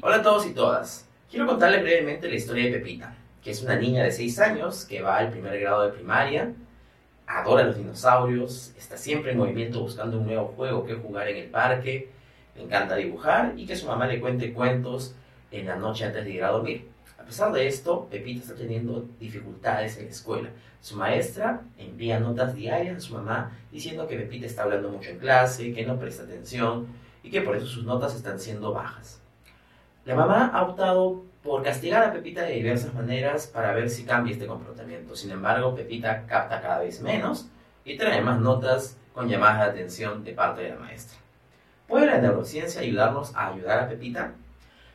todos y todas. Quiero contarles brevemente la historia de Pepita, que es una niña de 6 años que va al primer grado de primaria, adora los dinosaurios, está siempre en movimiento buscando un nuevo juego que jugar en el parque, le encanta dibujar y que su mamá le cuente cuentos en la noche antes de ir a dormir. A pesar de esto, Pepita está teniendo dificultades en la escuela. Su maestra envía notas diarias a su mamá diciendo que Pepita está hablando mucho en clase, que no presta atención y que por eso sus notas están siendo bajas. La mamá ha optado por castigar a Pepita de diversas maneras para ver si cambia este comportamiento. Sin embargo, Pepita capta cada vez menos y trae más notas con llamadas de atención de parte de la maestra. ¿Puede la neurociencia ayudarnos a ayudar a Pepita?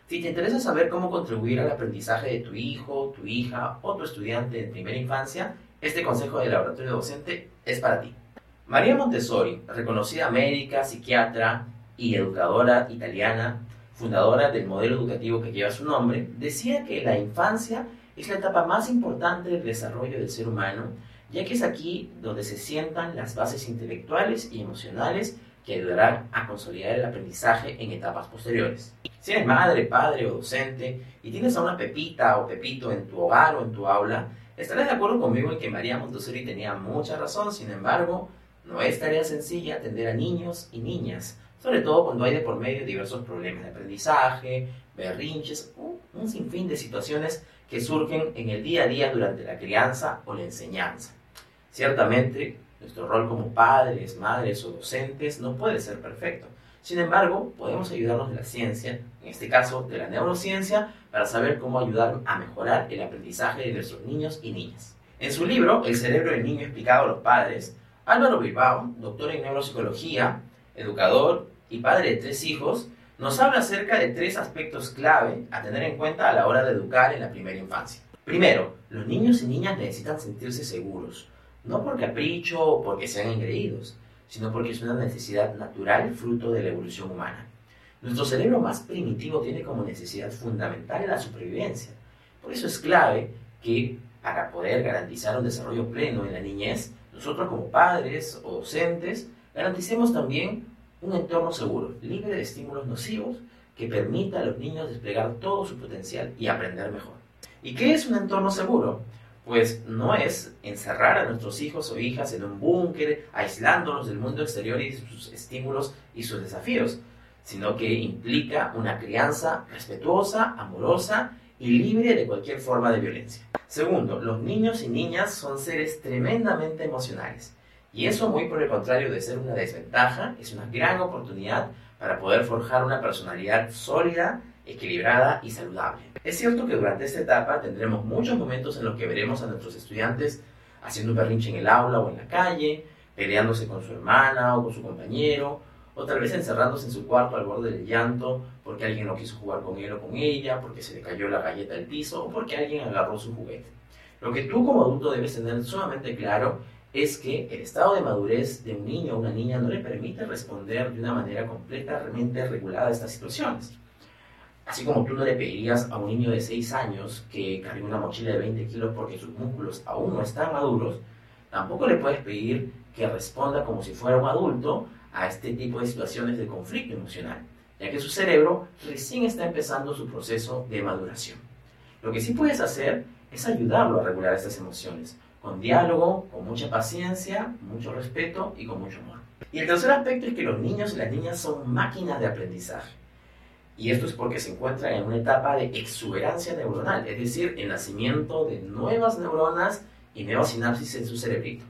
Si te interesa saber cómo contribuir al aprendizaje de tu hijo, tu hija o tu estudiante en primera infancia, este consejo de laboratorio docente es para ti. María Montessori, reconocida médica, psiquiatra y educadora italiana, fundadora del modelo educativo que lleva su nombre, decía que la infancia es la etapa más importante del desarrollo del ser humano, ya que es aquí donde se sientan las bases intelectuales y emocionales que ayudarán a consolidar el aprendizaje en etapas posteriores. Si eres madre, padre o docente y tienes a una pepita o pepito en tu hogar o en tu aula, estarás de acuerdo conmigo en que María Montessori tenía mucha razón, sin embargo, no es tarea sencilla atender a niños y niñas, sobre todo cuando hay de por medio diversos problemas de aprendizaje, berrinches, un sinfín de situaciones que surgen en el día a día durante la crianza o la enseñanza. Ciertamente, nuestro rol como padres, madres o docentes no puede ser perfecto. Sin embargo, podemos ayudarnos de la ciencia, en este caso de la neurociencia, para saber cómo ayudar a mejorar el aprendizaje de nuestros niños y niñas. En su libro, El cerebro del niño explicado a los padres, Álvaro Bilbao, doctor en neuropsicología, educador y padre de tres hijos, nos habla acerca de tres aspectos clave a tener en cuenta a la hora de educar en la primera infancia. Primero, los niños y niñas necesitan sentirse seguros, no por capricho o porque sean engreídos, sino porque es una necesidad natural fruto de la evolución humana. Nuestro cerebro más primitivo tiene como necesidad fundamental la supervivencia. Por eso es clave que para poder garantizar un desarrollo pleno en la niñez, nosotros como padres o docentes garanticemos también un entorno seguro, libre de estímulos nocivos, que permita a los niños desplegar todo su potencial y aprender mejor. ¿Y qué es un entorno seguro? Pues no es encerrar a nuestros hijos o hijas en un búnker, aislándolos del mundo exterior y sus estímulos y sus desafíos, sino que implica una crianza respetuosa, amorosa y libre de cualquier forma de violencia. Segundo, los niños y niñas son seres tremendamente emocionales y eso, muy por el contrario de ser una desventaja, es una gran oportunidad para poder forjar una personalidad sólida, equilibrada y saludable. Es cierto que durante esta etapa tendremos muchos momentos en los que veremos a nuestros estudiantes haciendo un berrinche en el aula o en la calle, peleándose con su hermana o con su compañero, o tal vez encerrándose en su cuarto al borde del llanto porque alguien no quiso jugar con él o con ella, porque se le cayó la galleta del piso o porque alguien agarró su juguete. Lo que tú como adulto debes tener sumamente claro es que el estado de madurez de un niño o una niña no le permite responder de una manera completamente regulada a estas situaciones. Así como tú no le pedirías a un niño de 6 años que cargue una mochila de 20 kilos porque sus músculos aún no están maduros, tampoco le puedes pedir que responda como si fuera un adulto a este tipo de situaciones de conflicto emocional, ya que su cerebro recién está empezando su proceso de maduración. Lo que sí puedes hacer es ayudarlo a regular estas emociones, con diálogo, con mucha paciencia, mucho respeto y con mucho amor. Y el tercer aspecto es que los niños y las niñas son máquinas de aprendizaje. Y esto es porque se encuentran en una etapa de exuberancia neuronal, es decir, el nacimiento de nuevas neuronas y nuevas sinapsis en su cerebrito.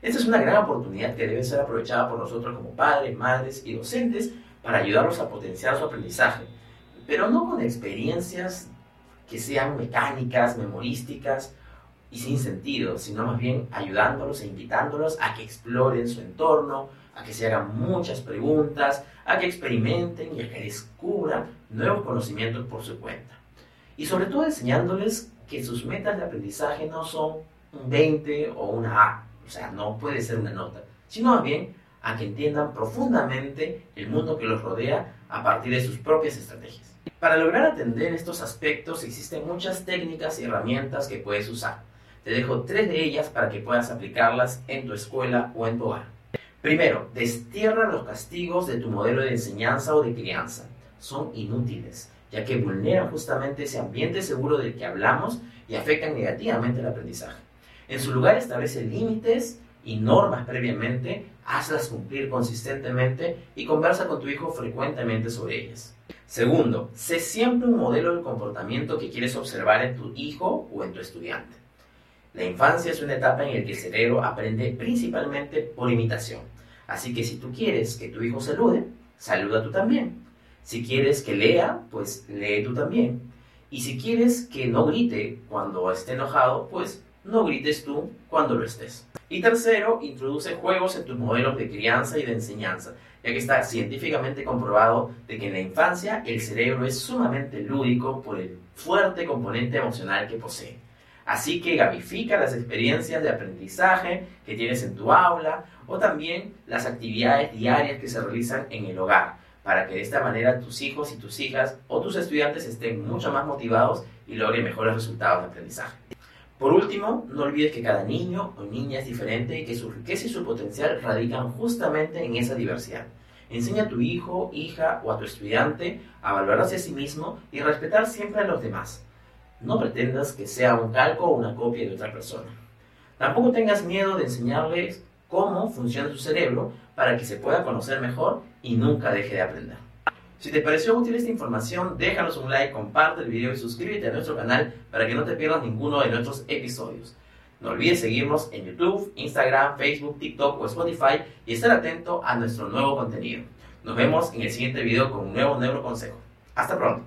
Esta es una gran oportunidad que debe ser aprovechada por nosotros como padres, madres y docentes para ayudarlos a potenciar su aprendizaje, pero no con experiencias que sean mecánicas, memorísticas y sin sentido, sino más bien ayudándolos e invitándolos a que exploren su entorno, a que se hagan muchas preguntas, a que experimenten y a que descubran nuevos conocimientos por su cuenta. Y sobre todo enseñándoles que sus metas de aprendizaje no son un 20 o una A, o sea, no puede ser una nota, sino más bien a que entiendan profundamente el mundo que los rodea a partir de sus propias estrategias. Para lograr atender estos aspectos existen muchas técnicas y herramientas que puedes usar. Te dejo tres de ellas para que puedas aplicarlas en tu escuela o en tu hogar. Primero, destierra los castigos de tu modelo de enseñanza o de crianza. Son inútiles ya que vulneran justamente ese ambiente seguro del que hablamos y afectan negativamente el aprendizaje. En su lugar establece límites y normas previamente, hazlas cumplir consistentemente y conversa con tu hijo frecuentemente sobre ellas. Segundo, sé siempre un modelo de comportamiento que quieres observar en tu hijo o en tu estudiante. La infancia es una etapa en la que el cerebro aprende principalmente por imitación. Así que si tú quieres que tu hijo salude, saluda tú también. Si quieres que lea, pues lee tú también. Y si quieres que no grite cuando esté enojado, pues no grites tú cuando lo estés. Y tercero, introduce juegos en tus modelos de crianza y de enseñanza, ya que está científicamente comprobado de que en la infancia el cerebro es sumamente lúdico por el fuerte componente emocional que posee. Así que gamifica las experiencias de aprendizaje que tienes en tu aula o también las actividades diarias que se realizan en el hogar, para que de esta manera tus hijos y tus hijas o tus estudiantes estén mucho más motivados y logren mejores resultados de aprendizaje. Por último, no olvides que cada niño o niña es diferente y que su riqueza y su potencial radican justamente en esa diversidad. Enseña a tu hijo, hija o a tu estudiante a valorarse a sí mismo y respetar siempre a los demás. No pretendas que sea un calco o una copia de otra persona. Tampoco tengas miedo de enseñarles cómo funciona su cerebro para que se pueda conocer mejor y nunca deje de aprender. Si te pareció útil esta información, déjanos un like, comparte el video y suscríbete a nuestro canal para que no te pierdas ninguno de nuestros episodios. No olvides seguirnos en YouTube, Instagram, Facebook, TikTok o Spotify y estar atento a nuestro nuevo contenido. Nos vemos en el siguiente video con un nuevo neuroconsejo. Hasta pronto.